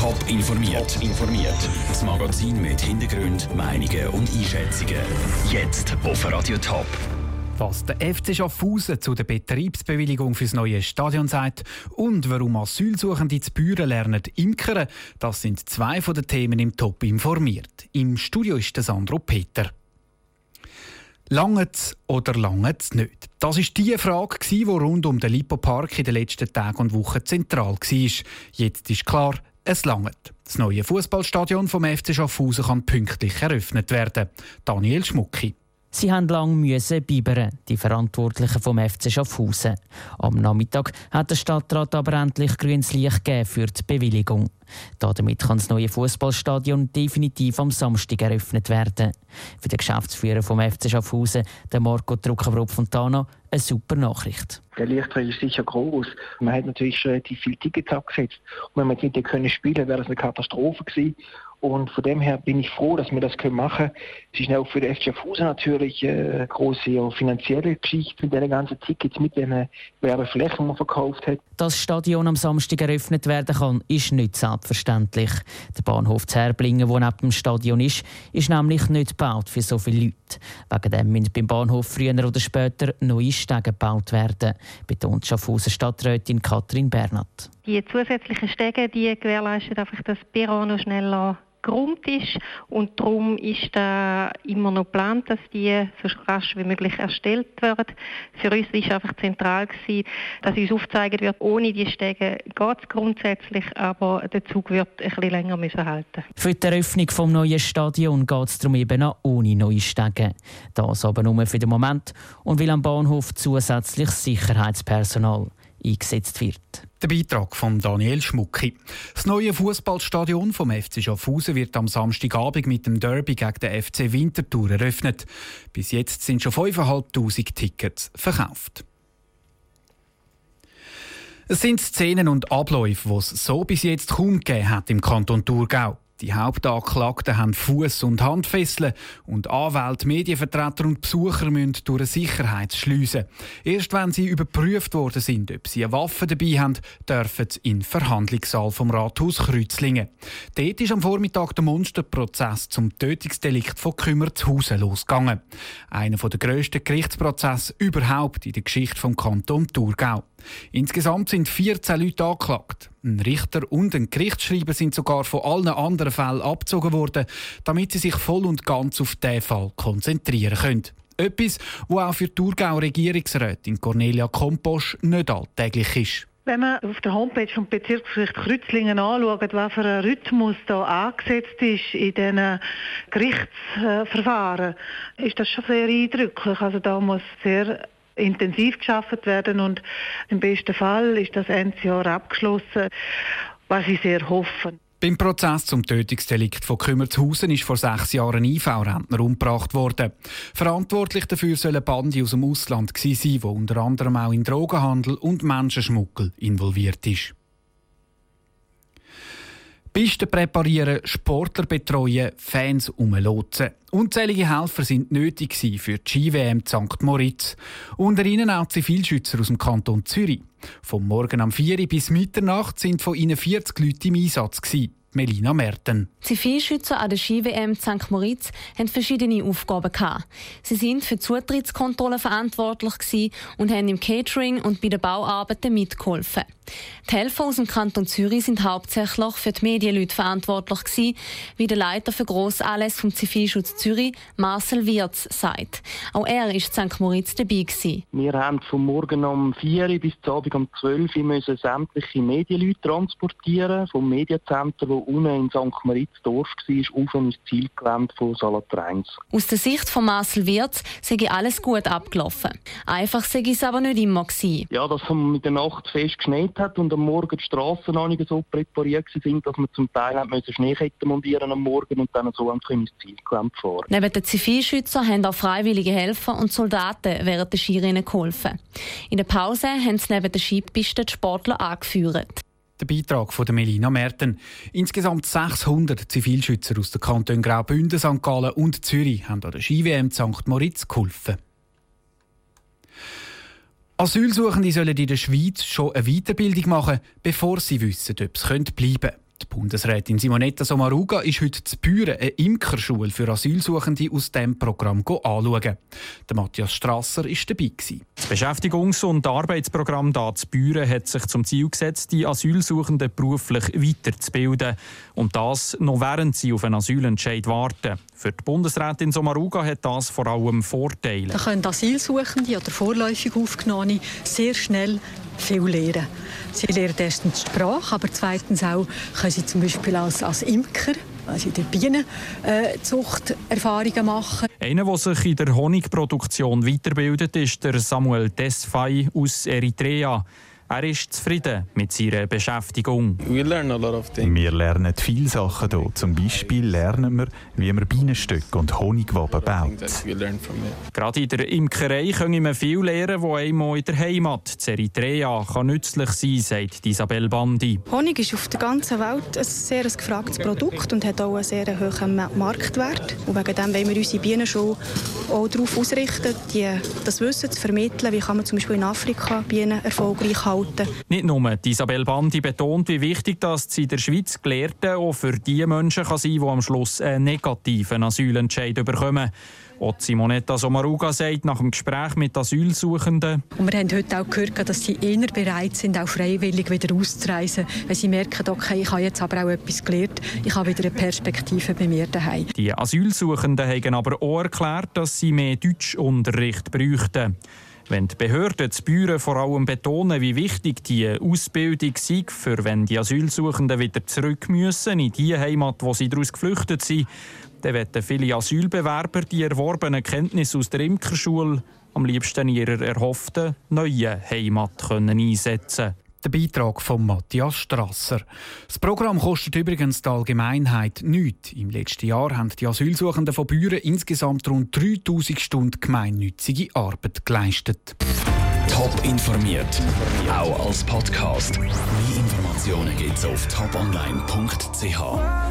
Top informiert. Top informiert. Das Magazin mit Hintergrund, Meinungen und Einschätzungen. Jetzt auf Radio Top. Was der FC Schaffhausen zu der Betriebsbewilligung fürs neue Stadion sagt und warum Asylsuchende zu Büren lernen imkern, das sind zwei von den Themen im Top informiert. Im Studio ist der Sandro Peter. Lange oder lange nicht? Das ist die Frage, die rund um den Lipo Park in den letzten Tagen und Wochen zentral war. Jetzt ist klar, es langt. Das neue Fußballstadion vom FC Schaffhausen kann pünktlich eröffnet werden. Daniel Schmucki. Sie haben lange müssen bibern, die Verantwortlichen vom FC Schaffhausen. Am Nachmittag hat der Stadtrat aber endlich grünes Licht gegeben für die Bewilligung. Damit kann das neue Fußballstadion definitiv am Samstag eröffnet werden. Für den Geschäftsführer vom FC Schaffhausen, den Marco Druckenbrot-Fontana, eine super Nachricht. Der Lichtpreis ist sicher groß. Man hat natürlich relativ viele Tickets abgesetzt. Und wenn man jetzt nicht können spielen, wäre das eine Katastrophe gewesen. Und von dem her bin ich froh, dass wir das machen können. Es ist auch für den FCF Hause natürlich eine große finanzielle Geschichte mit den ganzen Tickets, mit den Werbeflächen, die man verkauft hat. Dass das Stadion am Samstag eröffnet werden kann, ist nicht selbstverständlich. Der Bahnhof Zerblingen, der neben dem Stadion ist, ist nämlich nicht gebaut für so viele Leute. Wegen dem müssen beim Bahnhof früher oder später neue Stege gebaut werden, betont Schaffhausen Stadträtin Katrin Bernat. Die zusätzlichen Stege die gewährleisten einfach, dass Perron noch schneller Grund ist und darum ist da immer noch geplant, dass die so rasch wie möglich erstellt werden. Für uns ist einfach zentral gewesen, dass uns aufgezeigt wird, ohne die Stege geht es grundsätzlich, aber der Zug wird ein bisschen länger müssen halten. Für die Eröffnung des neuen Stadions geht es darum eben auch ohne neue Stege. Das aber nur für den Moment und weil am Bahnhof zusätzliches Sicherheitspersonal eingesetzt wird. Der Beitrag von Daniel Schmucki. Das neue Fußballstadion vom FC Schaffhausen wird am Samstagabend mit dem Derby gegen den FC Winterthur eröffnet. Bis jetzt sind schon 5'500 Tickets verkauft. Es sind Szenen und Abläufe, die es so bis jetzt kaum gegeben hat im Kanton Thurgau. Die Hauptanklagten haben Fuß- und Handfesseln und Anwälte, Medienvertreter und Besucher müssen durch eine Sicherheitsschleuse. Erst wenn sie überprüft worden sind, ob sie eine Waffe dabei haben, dürfen sie in den Verhandlungssaal vom Rathaus Kreuzlingen. Dort ist am Vormittag der Monsterprozess zum Tötungsdelikt von Kümmertshausen losgegangen. Einer der grössten Gerichtsprozesse überhaupt in der Geschichte vom Kanton Thurgau. Insgesamt sind 14 Leute angeklagt. Ein Richter und ein Gerichtsschreiber sind sogar von allen anderen Fällen abgezogen worden, damit sie sich voll und ganz auf diesen Fall konzentrieren können. Etwas, was auch für die Thurgauer Regierungsrätin Cornelia Komposch nicht alltäglich ist. Wenn man auf der Homepage vom Bezirksgericht Kreuzlingen anschaut, ein Rhythmus da angesetzt ist in diesen Gerichtsverfahren, ist das schon sehr eindrücklich. Also da muss sehr intensiv geschafft werden und im besten Fall ist das Ende Jahr abgeschlossen, was ich sehr hoffe. Beim Prozess zum Tötungsdelikt von Kümmertshausen ist vor sechs Jahren ein IV-Rentner umgebracht worden. Verantwortlich dafür sollen Bande aus dem Ausland sein, die unter anderem auch in Drogenhandel und Menschenschmuggel involviert ist. Pisten präparieren, Sportler betreuen, Fans umlotsen. Unzählige Helfer sind nötig für die Ski-WM St. Moritz. Unter ihnen auch Zivilschützer aus dem Kanton Zürich. Vom Morgen am 4 bis Mitternacht sind von ihnen 40 Leute im Einsatz. Gewesen. Melina Merten. Zivilschützer an der Ski-WM St. Moritz haben verschiedene Aufgaben. Gehabt. Sie sind für die Zutrittskontrolle verantwortlich und haben im Catering und bei den Bauarbeiten mitgeholfen. Die Helfer aus dem Kanton Zürich sind hauptsächlich für die Medienleute verantwortlich gewesen, wie der Leiter für Grossanlässe vom Zivilschutz Zürich, Marcel Wirz, sagt. Auch er ist St. Moritz dabei gewesen. Wir haben vom Morgen um 4 bis zum Abend um 12 Uhr müssen sämtliche Medienleute transportieren, vom Medienzentrum, unten in St. Moritz Dorf war, auf ins Zielgelände von Salatreins. Aus der Sicht von Marcel Wirz sei alles gut abgelaufen. Einfach sei es aber nicht immer gewesen. Ja, dass es mit der Nacht fest geschneit hat und am Morgen die Straßen noch nicht so präpariert sind, dass wir zum Teil müssen Schneeketten montieren am Morgen und dann so ins Zielgelände fahren. Neben den Zivilschützern haben auch freiwillige Helfer und Soldaten während der Skirennen geholfen. In der Pause haben sie neben der Skipiste die Sportler angeführt. Der Beitrag von Melina Merten. Insgesamt 600 Zivilschützer aus den Kantonen Graubünden, St. Gallen und Zürich haben an der Ski-WM St. Moritz geholfen. Asylsuchende sollen in der Schweiz schon eine Weiterbildung machen, bevor sie wissen, ob sie bleiben können. Die Bundesrätin Simonetta Sommaruga ist heute zu Büren eine Imkerschule für Asylsuchende aus diesem Programm anschauen. Der Matthias Strasser war dabei. Das Beschäftigungs- und Arbeitsprogramm da zu Büren hat sich zum Ziel gesetzt, die Asylsuchenden beruflich weiterzubilden. Und das noch während sie auf einen Asylentscheid warten. Für die Bundesrätin Sommaruga hat das vor allem Vorteile. Da können Asylsuchende oder vorläufig Aufgenommene sehr schnell viel lernen. Sie lernen erstens die Sprache, aber zweitens auch können sie zum Beispiel als, als Imker also in der Bienenzucht Erfahrungen machen. Einer, der sich in der Honigproduktion weiterbildet, ist der Samuel Desfay aus Eritrea. Er ist zufrieden mit seiner Beschäftigung. Wir lernen viele Sachen hier. Zum Beispiel lernen wir, wie man Bienenstöcke und Honigwaben baut. Gerade in der Imkerei können wir viel lernen, wo einmal in der Heimat, zu Eritrea, kann nützlich sein, sagt Isabel Bandi. Honig ist auf der ganzen Welt ein sehr gefragtes Produkt und hat auch einen sehr hohen Marktwert. Und wegen dem wollen wir unsere Bienenschule auch darauf ausrichten, die, das Wissen zu vermitteln, wie kann man zum Beispiel in Afrika Bienen erfolgreich halten halten. Nicht nur Isabel Bandi betont, wie wichtig das in der Schweiz Gelehrte auch für die Menschen kann sein, die am Schluss einen negativen Asylentscheid bekommen. Auch Simonetta Sommaruga sagt nach dem Gespräch mit Asylsuchenden. Und wir haben heute auch gehört, dass sie eher bereit sind, auch freiwillig wieder auszureisen, wenn sie merken, okay, ich habe jetzt aber auch etwas gelernt, ich habe wieder eine Perspektive bei mir daheim. Die Asylsuchenden haben aber auch erklärt, dass sie mehr Deutschunterricht bräuchten. Wenn die Behörden zu Büren vor allem betonen, wie wichtig die Ausbildung sei, für wenn die Asylsuchenden wieder zurück müssen in die Heimat, wo sie daraus geflüchtet sind, dann werden viele Asylbewerber die erworbenen Kenntnisse aus der Imkerschule am liebsten in ihrer erhofften neuen Heimat können einsetzen der Beitrag von Matthias Strasser. Das Programm kostet übrigens die Allgemeinheit nichts. Im letzten Jahr haben die Asylsuchenden von Büren insgesamt rund 3000 Stunden gemeinnützige Arbeit geleistet. Top informiert, auch als Podcast. Mehr Informationen gibt's auf toponline.ch.